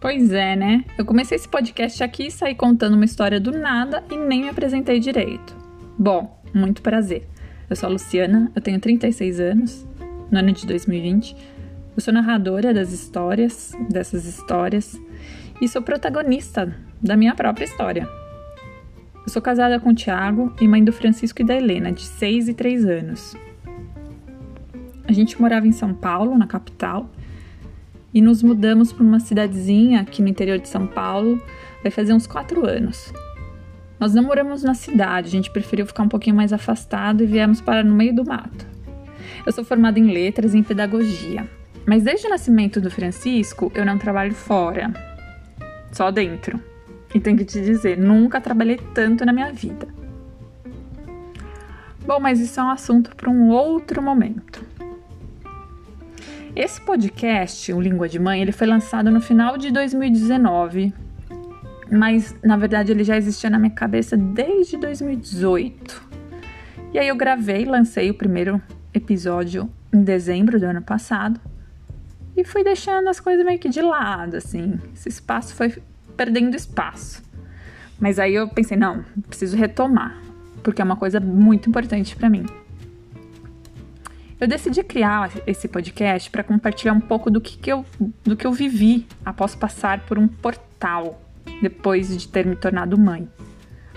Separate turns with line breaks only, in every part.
Pois é, né? Eu comecei esse podcast aqui e saí contando uma história do nada e nem me apresentei direito. Bom, muito prazer. Eu sou a Luciana, eu tenho 36 anos, no ano de 2020. Eu sou narradora das histórias, dessas histórias, e sou protagonista da minha própria história. Eu sou casada com o Tiago e mãe do Francisco e da Helena, de 6 e 3 anos. A gente morava em São Paulo, na capital, e nos mudamos para uma cidadezinha aqui no interior de São Paulo, vai fazer uns quatro anos. Nós não moramos na cidade, a gente preferiu ficar um pouquinho mais afastado e viemos para no meio do mato. Eu sou formada em letras e em pedagogia, mas desde o nascimento do Francisco eu não trabalho fora, só dentro. E tenho que te dizer, nunca trabalhei tanto na minha vida. Bom, mas isso é um assunto para um outro momento. Esse podcast, o Língua de Mãe, ele foi lançado no final de 2019, mas na verdade ele já existia na minha cabeça desde 2018. E aí eu gravei, lancei o primeiro episódio em dezembro do ano passado e fui deixando as coisas meio que de lado, assim. Esse espaço foi perdendo espaço. Mas aí eu pensei, não, preciso retomar, porque é uma coisa muito importante para mim. Eu decidi criar esse podcast para compartilhar um pouco do que, que, eu, do que eu vivi após passar por um portal depois de ter me tornado mãe.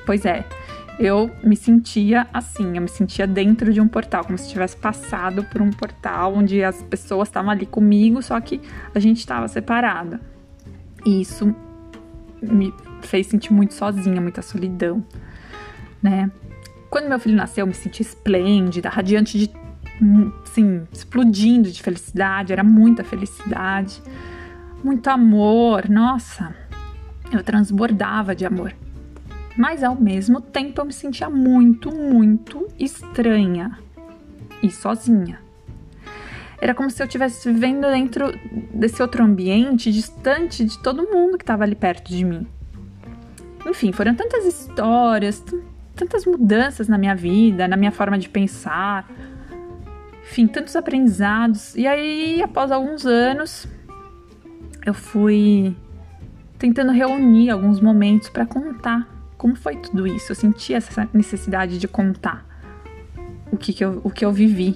Pois é, eu me sentia assim, eu me sentia dentro de um portal, como se tivesse passado por um portal onde as pessoas estavam ali comigo, só que a gente estava separada. E isso me fez sentir muito sozinha, muita solidão, né? Quando meu filho nasceu, eu me senti esplêndida, radiante de assim, explodindo de felicidade, era muita felicidade, muito amor, nossa, eu transbordava de amor. Mas ao mesmo tempo eu me sentia muito, muito estranha e sozinha. Era como se eu estivesse vivendo dentro desse outro ambiente, distante de todo mundo que estava ali perto de mim. Enfim, foram tantas histórias, tantas mudanças na minha vida, na minha forma de pensar, enfim, tantos aprendizados. E aí, após alguns anos, eu fui tentando reunir alguns momentos para contar como foi tudo isso. Eu senti essa necessidade de contar o que, que, eu, o que eu vivi.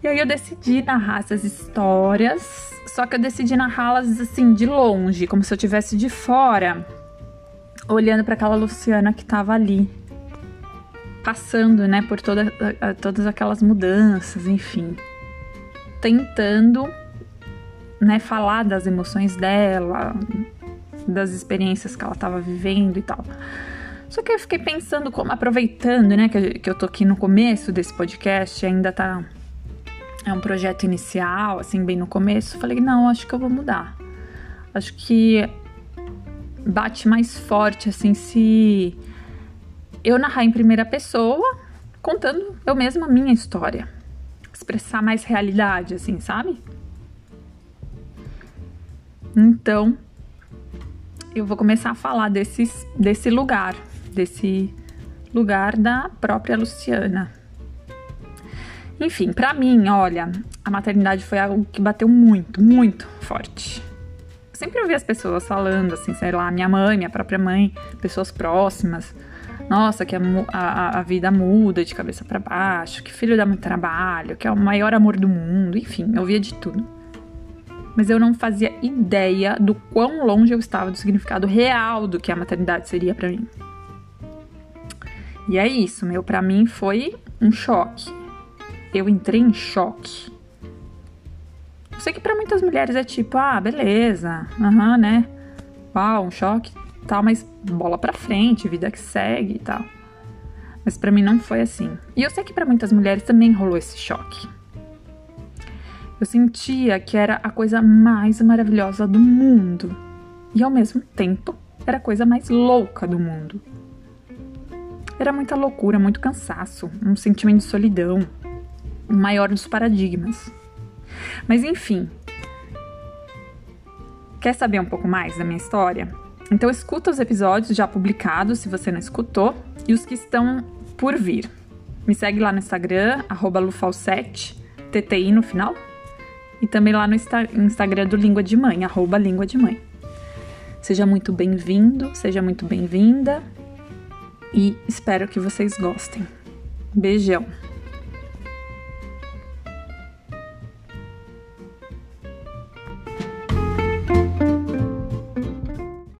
E aí eu decidi narrar essas histórias, só que eu decidi narrá-las assim de longe, como se eu estivesse de fora, olhando para aquela Luciana que estava ali passando, né, por toda, todas aquelas mudanças, enfim, tentando, né, falar das emoções dela, das experiências que ela estava vivendo e tal. Só que eu fiquei pensando como, aproveitando, né, que, que eu tô aqui no começo desse podcast, ainda tá é um projeto inicial, assim, bem no começo, falei, não, acho que eu vou mudar. Acho que bate mais forte, assim, se eu narrar em primeira pessoa, contando eu mesma a minha história. Expressar mais realidade, assim, sabe? Então, eu vou começar a falar desses, desse lugar, desse lugar da própria Luciana. Enfim, para mim, olha, a maternidade foi algo que bateu muito, muito forte. Eu sempre ouvi as pessoas falando, assim, sei lá, minha mãe, minha própria mãe, pessoas próximas, nossa, que a, a, a vida muda de cabeça para baixo, que filho dá muito trabalho, que é o maior amor do mundo, enfim, eu via de tudo. Mas eu não fazia ideia do quão longe eu estava do significado real do que a maternidade seria para mim. E é isso, meu, para mim foi um choque. Eu entrei em choque. Eu sei que para muitas mulheres é tipo, ah, beleza, aham, uhum, né? Uau, um choque, tal, mas bola pra frente, vida que segue e tal. Mas para mim não foi assim. E eu sei que para muitas mulheres também rolou esse choque. Eu sentia que era a coisa mais maravilhosa do mundo e ao mesmo tempo era a coisa mais louca do mundo. Era muita loucura, muito cansaço, um sentimento de solidão, o maior dos paradigmas. Mas enfim, quer saber um pouco mais da minha história? Então escuta os episódios já publicados, se você não escutou, e os que estão por vir. Me segue lá no Instagram, lufalsete, TTI no final. e também lá no Insta Instagram do Língua de Mãe, arroba Língua de Mãe. Seja muito bem-vindo, seja muito bem-vinda e espero que vocês gostem. Beijão!